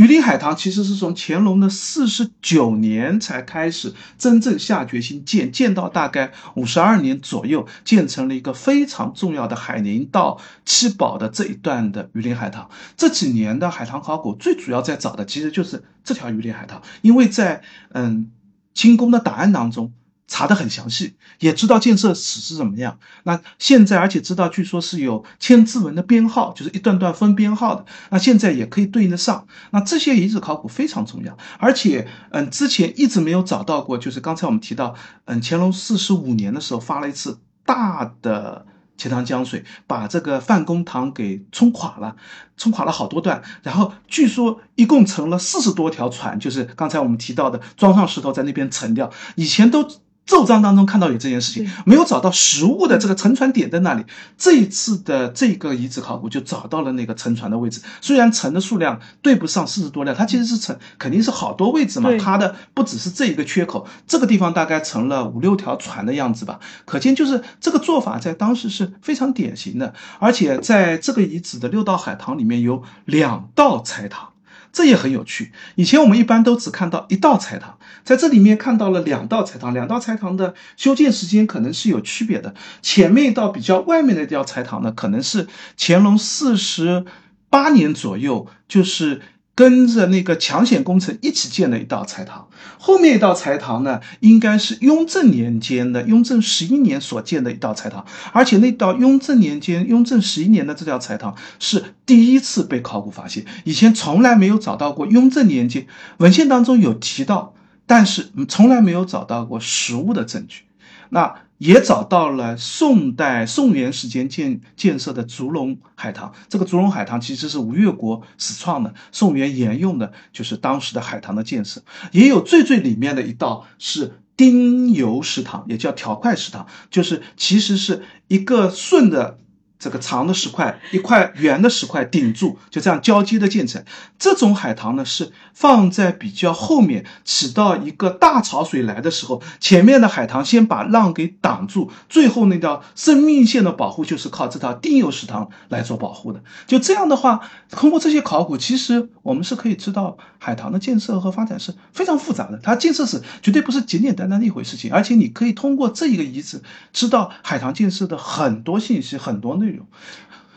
榆林海棠其实是从乾隆的四十九年才开始真正下决心建，建到大概五十二年左右，建成了一个非常重要的海宁到七宝的这一段的榆林海棠。这几年的海棠考古最主要在找的其实就是这条榆林海棠，因为在嗯清宫的档案当中。查得很详细，也知道建设史是怎么样。那现在，而且知道，据说是有千字文的编号，就是一段段分编号的。那现在也可以对应得上。那这些遗址考古非常重要，而且，嗯，之前一直没有找到过。就是刚才我们提到，嗯，乾隆四十五年的时候发了一次大的钱塘江水，把这个范公堂给冲垮了，冲垮了好多段。然后据说一共沉了四十多条船，就是刚才我们提到的装上石头在那边沉掉。以前都。奏章当中看到有这件事情，没有找到实物的这个沉船点在那里。这一次的这个遗址考古就找到了那个沉船的位置，虽然沉的数量对不上四十多辆，它其实是沉，肯定是好多位置嘛。它的不只是这一个缺口，这个地方大概沉了五六条船的样子吧。可见就是这个做法在当时是非常典型的，而且在这个遗址的六道海棠里面有两道财堂。这也很有趣。以前我们一般都只看到一道财堂，在这里面看到了两道财堂。两道财堂的修建时间可能是有区别的。前面一道比较外面的一道财堂呢，可能是乾隆四十八年左右，就是。跟着那个抢险工程一起建了一道财堂，后面一道财堂呢，应该是雍正年间的雍正十一年所建的一道财堂，而且那道雍正年间、雍正十一年的这条财堂是第一次被考古发现，以前从来没有找到过。雍正年间文献当中有提到，但是从来没有找到过实物的证据。那。也找到了宋代宋元时间建建设的烛龙海棠。这个烛龙海棠其实是吴越国始创的，宋元沿用的就是当时的海棠的建设。也有最最里面的一道是丁油石塘，也叫条块石塘，就是其实是一个顺的。这个长的石块，一块圆的石块顶住，就这样交接的建成。这种海棠呢，是放在比较后面，起到一个大潮水来的时候，前面的海棠先把浪给挡住，最后那条生命线的保护就是靠这条定油石塘来做保护的。就这样的话，通过这些考古，其实我们是可以知道海棠的建设和发展是非常复杂的。它建设是绝对不是简简单单的一回事情，而且你可以通过这一个遗址，知道海棠建设的很多信息，很多内。内容。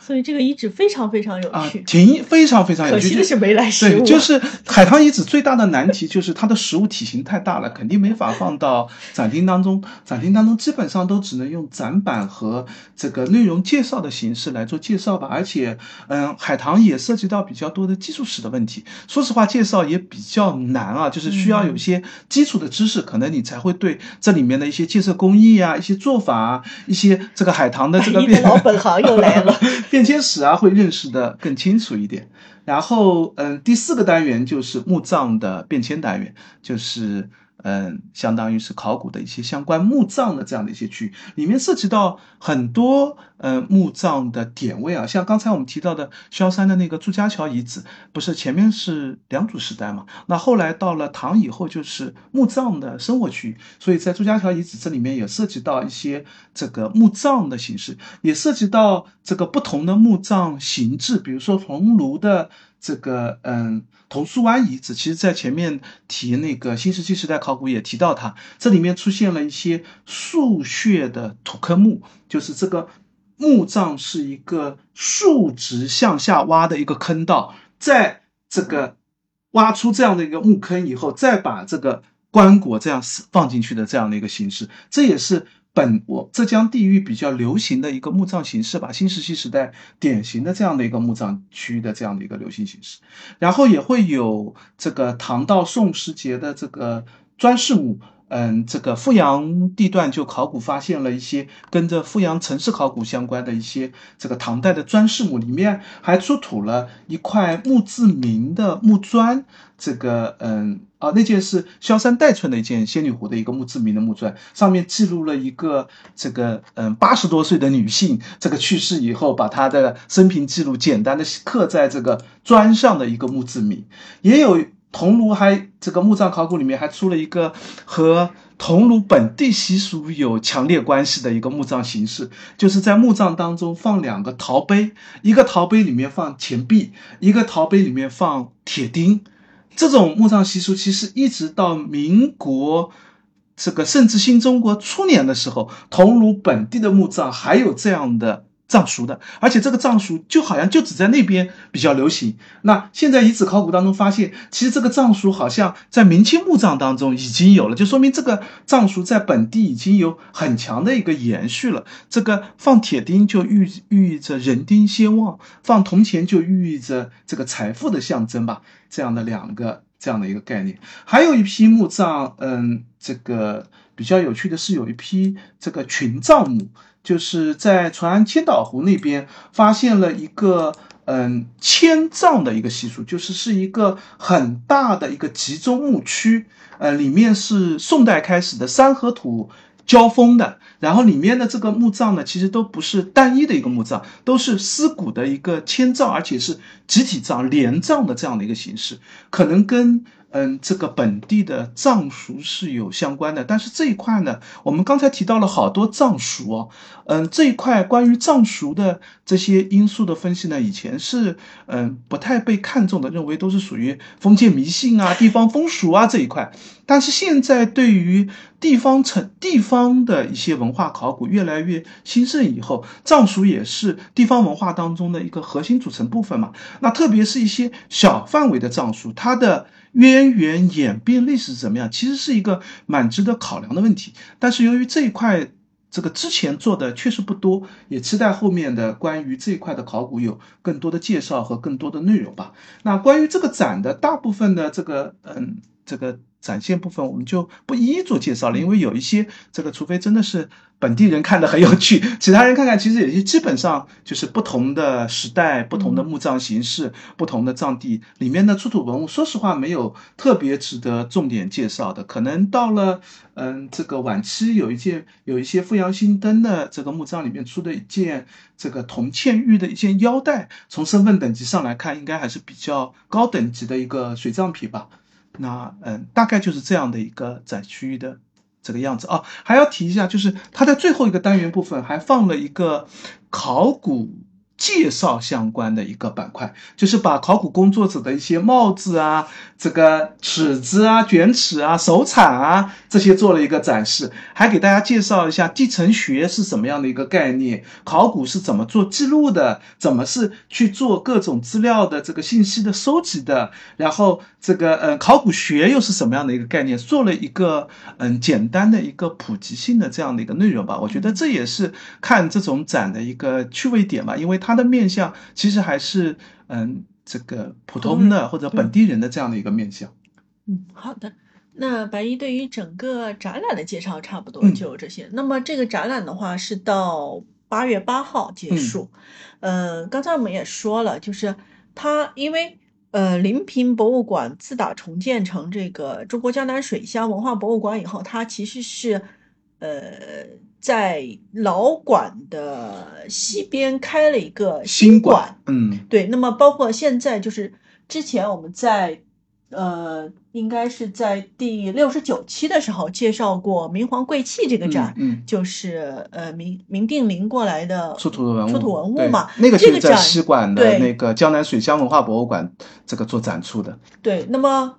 所以这个遗址非常非常有趣，挺非常非常有趣。可惜的是没来实物。对，就是海棠遗址最大的难题就是它的实物体型太大了，肯定没法放到展厅当中。展厅当中基本上都只能用展板和这个内容介绍的形式来做介绍吧。而且，嗯，海棠也涉及到比较多的技术史的问题。说实话，介绍也比较难啊，就是需要有些基础的知识，可能你才会对这里面的一些建设工艺啊、一些做法啊、一些这个海棠的这个老本行又来了。变迁史啊，会认识的更清楚一点。然后，嗯，第四个单元就是墓葬的变迁单元，就是。嗯，相当于是考古的一些相关墓葬的这样的一些区域，里面涉及到很多呃墓葬的点位啊，像刚才我们提到的萧山的那个祝家桥遗址，不是前面是良渚时代嘛？那后来到了唐以后就是墓葬的生活区域，所以在祝家桥遗址这里面也涉及到一些这个墓葬的形式，也涉及到这个不同的墓葬形制，比如说桐庐的。这个嗯，桐树湾遗址，其实在前面提那个新石器时代考古也提到它，这里面出现了一些竖穴的土坑墓，就是这个墓葬是一个竖直向下挖的一个坑道，在这个挖出这样的一个墓坑以后，再把这个棺椁这样放进去的这样的一个形式，这也是。本我浙江地域比较流行的一个墓葬形式吧，新石器时代典型的这样的一个墓葬区域的这样的一个流行形式，然后也会有这个唐到宋时节的这个砖室墓，嗯，这个富阳地段就考古发现了一些跟着富阳城市考古相关的一些这个唐代的砖室墓，里面还出土了一块墓志铭的木砖，这个嗯。啊，那件是萧山代村的一件仙女湖的一个墓志铭的墓砖，上面记录了一个这个嗯八十多岁的女性，这个去世以后，把她的生平记录简单的刻在这个砖上的一个墓志铭。也有桐庐还这个墓葬考古里面还出了一个和桐庐本地习俗有强烈关系的一个墓葬形式，就是在墓葬当中放两个陶杯，一个陶杯里面放钱币，一个陶杯里面放铁钉。这种墓葬习俗其实一直到民国，这个甚至新中国初年的时候，桐庐本地的墓葬还有这样的藏书的，而且这个藏书就好像就只在那边比较流行。那现在遗址考古当中发现，其实这个藏书好像在明清墓葬当中已经有了，就说明这个藏书在本地已经有很强的一个延续了。这个放铁钉就寓寓意着人丁兴旺，放铜钱就寓意着这个财富的象征吧。这样的两个这样的一个概念，还有一批墓葬，嗯，这个比较有趣的是有一批这个群葬墓，就是在淳安千岛湖那边发现了一个嗯迁葬的一个习俗，就是是一个很大的一个集中墓区，呃，里面是宋代开始的山和土交锋的，然后里面的这个墓葬呢，其实都不是单一的一个墓葬，都是尸骨的一个迁葬，而且是集体葬、连葬的这样的一个形式，可能跟。嗯，这个本地的藏俗是有相关的，但是这一块呢，我们刚才提到了好多藏俗哦。嗯，这一块关于藏俗的这些因素的分析呢，以前是嗯不太被看重的，认为都是属于封建迷信啊、地方风俗啊这一块。但是现在对于地方城地方的一些文化考古越来越兴盛以后，藏俗也是地方文化当中的一个核心组成部分嘛。那特别是一些小范围的藏俗，它的。渊源演变历史怎么样？其实是一个蛮值得考量的问题。但是由于这一块这个之前做的确实不多，也期待后面的关于这一块的考古有更多的介绍和更多的内容吧。那关于这个展的大部分的这个嗯这个。展现部分我们就不一一做介绍了，因为有一些这个，除非真的是本地人看的很有趣，其他人看看其实有些基本上就是不同的时代、不同的墓葬形式、不同的葬地里面的出土文物，说实话没有特别值得重点介绍的。可能到了嗯这个晚期，有一件有一些富阳新登的这个墓葬里面出的一件这个铜嵌玉的一件腰带，从身份等级上来看，应该还是比较高等级的一个随葬品吧。那嗯，大概就是这样的一个展区域的这个样子啊。还要提一下，就是它在最后一个单元部分还放了一个考古。介绍相关的一个板块，就是把考古工作者的一些帽子啊、这个尺子啊、卷尺啊、手铲啊这些做了一个展示，还给大家介绍一下地层学是什么样的一个概念，考古是怎么做记录的，怎么是去做各种资料的这个信息的收集的，然后这个呃考古学又是什么样的一个概念，做了一个嗯简单的一个普及性的这样的一个内容吧。我觉得这也是看这种展的一个趣味点吧，因为。它的面相其实还是嗯，这个普通的或者本地人的这样的一个面相。嗯，好的。那白衣对于整个展览的介绍差不多就这些。那么这个展览的话是到八月八号结束。嗯，刚才我们也说了，就是它因为呃临平博物馆自打重建成这个中国江南水乡文化博物馆以后，它其实是呃。在老馆的西边开了一个新馆，嗯，对。那么包括现在就是之前我们在呃，应该是在第六十九期的时候介绍过明皇贵器这个展，嗯，就是呃明明定陵过来的出土文物，出土文物嘛，那个就是在西馆的那个江南水乡文化博物馆这个做展出的，对。那么。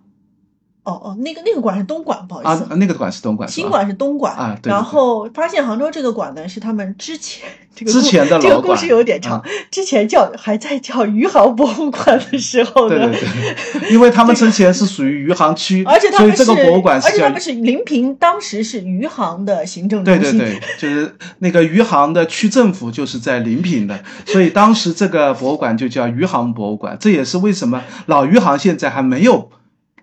哦哦，那个那个馆是东馆，不好意思啊，那个馆是东馆，新馆是东馆啊。然后发现杭州这个馆呢，是他们之前这个之前的这个故事有点长，之前叫还在叫余杭博物馆的时候的，对对对，因为他们之前是属于余杭区，而且他们这个博物馆是，而且他们是临平，当时是余杭的行政中心，对对对，就是那个余杭的区政府就是在临平的，所以当时这个博物馆就叫余杭博物馆，这也是为什么老余杭现在还没有。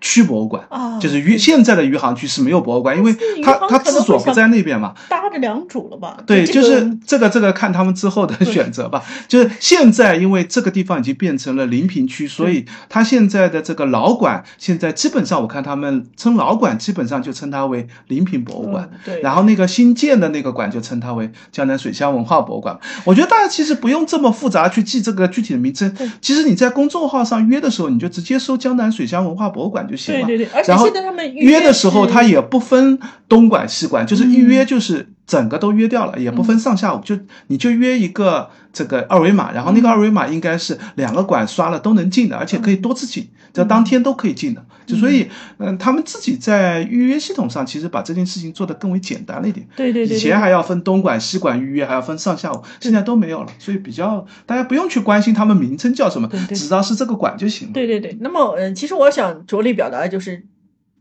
区博物馆啊，就是余现在的余杭区是没有博物馆，因为它它治所不在那边嘛，搭着良渚了吧？对，就是这个这个看他们之后的选择吧。就是现在，因为这个地方已经变成了临平区，所以它现在的这个老馆，现在基本上我看他们称老馆，基本上就称它为临平博物馆。对，然后那个新建的那个馆就称它为江南水乡文化博物馆。我觉得大家其实不用这么复杂去记这个具体的名称，其实你在公众号上约的时候，你就直接搜江南水乡文化博物馆。对对对，而且现在他们约的时候，他也不分东莞西莞，就是预约就是整个都约掉了，也不分上下午，就你就约一个这个二维码，然后那个二维码应该是两个馆刷了都能进的，而且可以多次进，这当天都可以进的。就所以，嗯，他们自己在预约系统上其实把这件事情做得更为简单了一点。对对对，以前还要分东莞西馆预约，还要分上下午，现在都没有了，所以比较大家不用去关心他们名称叫什么，只知道是这个馆就行了。对对对，那么嗯，其实我想着力表达的就是。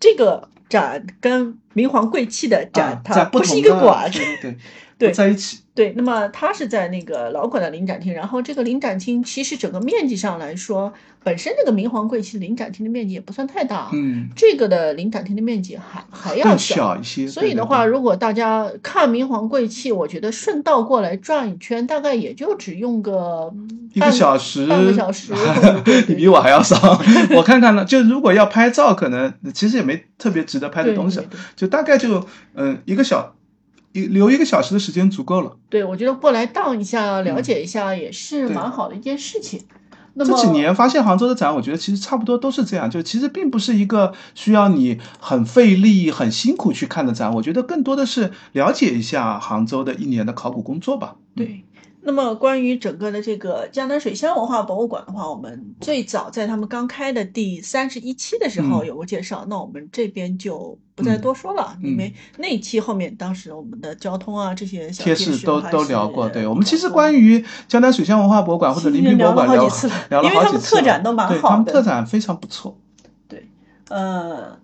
这个展跟明皇贵戚的展，啊它不是一个馆。对对在一起。对，那么它是在那个老馆的临展厅，然后这个临展厅其实整个面积上来说，本身这个明皇贵戚临展厅的面积也不算太大，嗯，这个的临展厅的面积还还要小。小一些。所以的话，如果大家看明皇贵戚，我觉得顺道过来转一圈，大概也就只用个一个小时，半个小时 你比我还要少。我看看呢，就如果要拍照，可能其实也没特别值得拍的东西就大概就嗯一个小一留一个小时的时间足够了。对，我觉得过来荡一下，了解一下也是蛮好的一件事情。那么这几年发现杭州的展，我觉得其实差不多都是这样，就其实并不是一个需要你很费力、很辛苦去看的展，我觉得更多的是了解一下杭州的一年的考古工作吧。对，那么关于整个的这个江南水乡文化博物馆的话，我们最早在他们刚开的第三十一期的时候嗯有过介绍，那我们这边就不再多说了，嗯因为那一期后面当时我们的交通啊这些小贴士都都聊过，对我们其实关于江南水乡文化博物馆或者临平博物馆聊聊了好几次了因为他们特展都蛮对他们好的特展非常不错。对呃，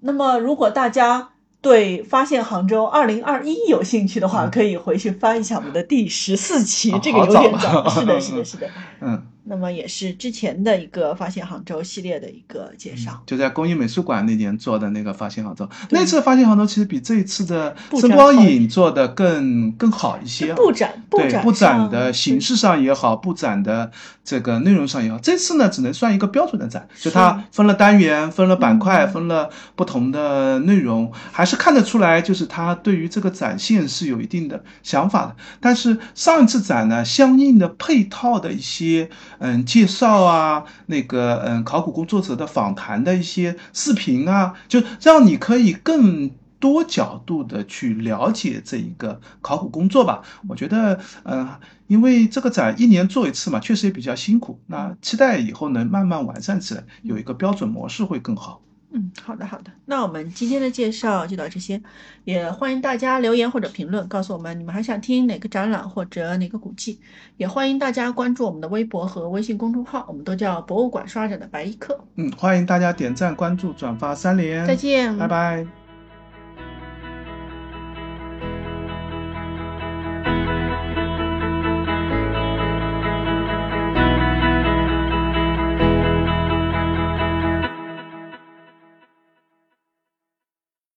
那么如果大家对发现杭州二零二一有兴趣的话，嗯可以回去翻一下我们的第十四期，啊这个有点早。是的，是的，是的。嗯，那么也是之前的一个发现杭州系列的一个介绍。就在工艺美术馆那年做的那个发现杭州，那次发现杭州其实比这一次的布展声光好影做的更更好一些啊。布展，布展，对布展的形。式上也好，布展的这个内容上也好，这次呢只能算一个标准的展，就它分了单元、分了板块、嗯分了不同的内容，还是看得出来，就是它对于这个展现是有一定的想法的。但是上一次展呢，相应的配套的一些嗯介绍啊，那个嗯考古工作者的访谈的一些视频啊，就让你可以更。多角度的去了解这一个考古工作吧，我觉得，呃，因为这个展一年做一次嘛，确实也比较辛苦。那期待以后能慢慢完善起来，有一个标准模式会更好。嗯，好的好的，那我们今天的介绍就到这些，也欢迎大家留言或者评论告诉我们你们还想听哪个展览或者哪个古迹，也欢迎大家关注我们的微博和微信公众号，我们都叫博物馆刷展的白衣客。嗯，欢迎大家点赞、关注、转发三连。再见，拜拜。